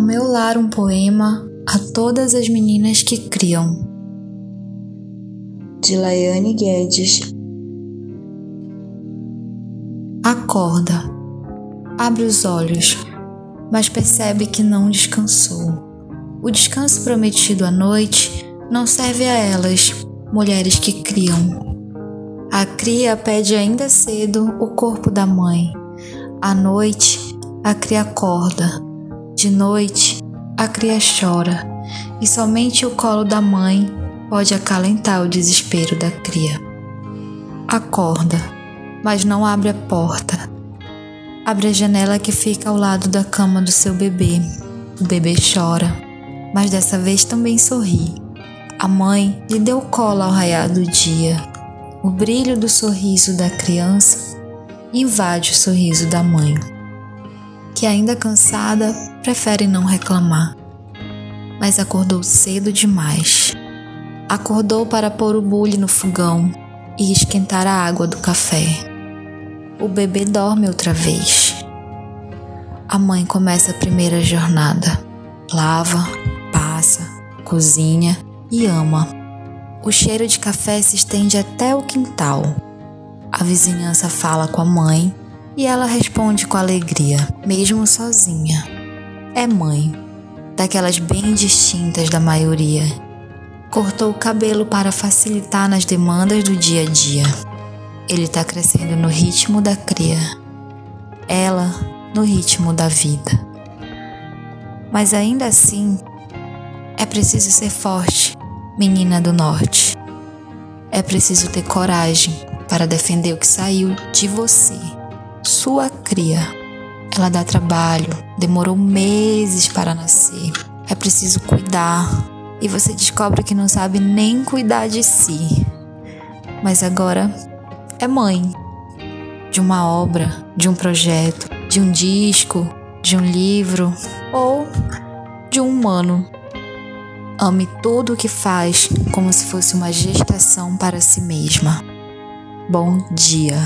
meu lar um poema a todas as meninas que criam. De Laiane Guedes. Acorda, abre os olhos, mas percebe que não descansou. O descanso prometido à noite não serve a elas, mulheres que criam. A cria pede ainda cedo o corpo da mãe. À noite, a cria acorda. De noite, a cria chora. E somente o colo da mãe pode acalentar o desespero da cria. Acorda, mas não abre a porta. Abre a janela que fica ao lado da cama do seu bebê. O bebê chora, mas dessa vez também sorri. A mãe lhe deu colo ao raiar do dia o brilho do sorriso da criança invade o sorriso da mãe, que ainda cansada prefere não reclamar, mas acordou cedo demais. Acordou para pôr o bule no fogão e esquentar a água do café. O bebê dorme outra vez. A mãe começa a primeira jornada. Lava, passa, cozinha e ama o cheiro de café se estende até o quintal. A vizinhança fala com a mãe e ela responde com alegria, mesmo sozinha. É mãe, daquelas bem distintas da maioria. Cortou o cabelo para facilitar nas demandas do dia a dia. Ele está crescendo no ritmo da cria, ela no ritmo da vida. Mas ainda assim, é preciso ser forte menina do norte. É preciso ter coragem para defender o que saiu de você, sua cria. Ela dá trabalho, demorou meses para nascer. É preciso cuidar e você descobre que não sabe nem cuidar de si. Mas agora é mãe de uma obra, de um projeto, de um disco, de um livro ou de um humano Ame tudo o que faz como se fosse uma gestação para si mesma. Bom dia.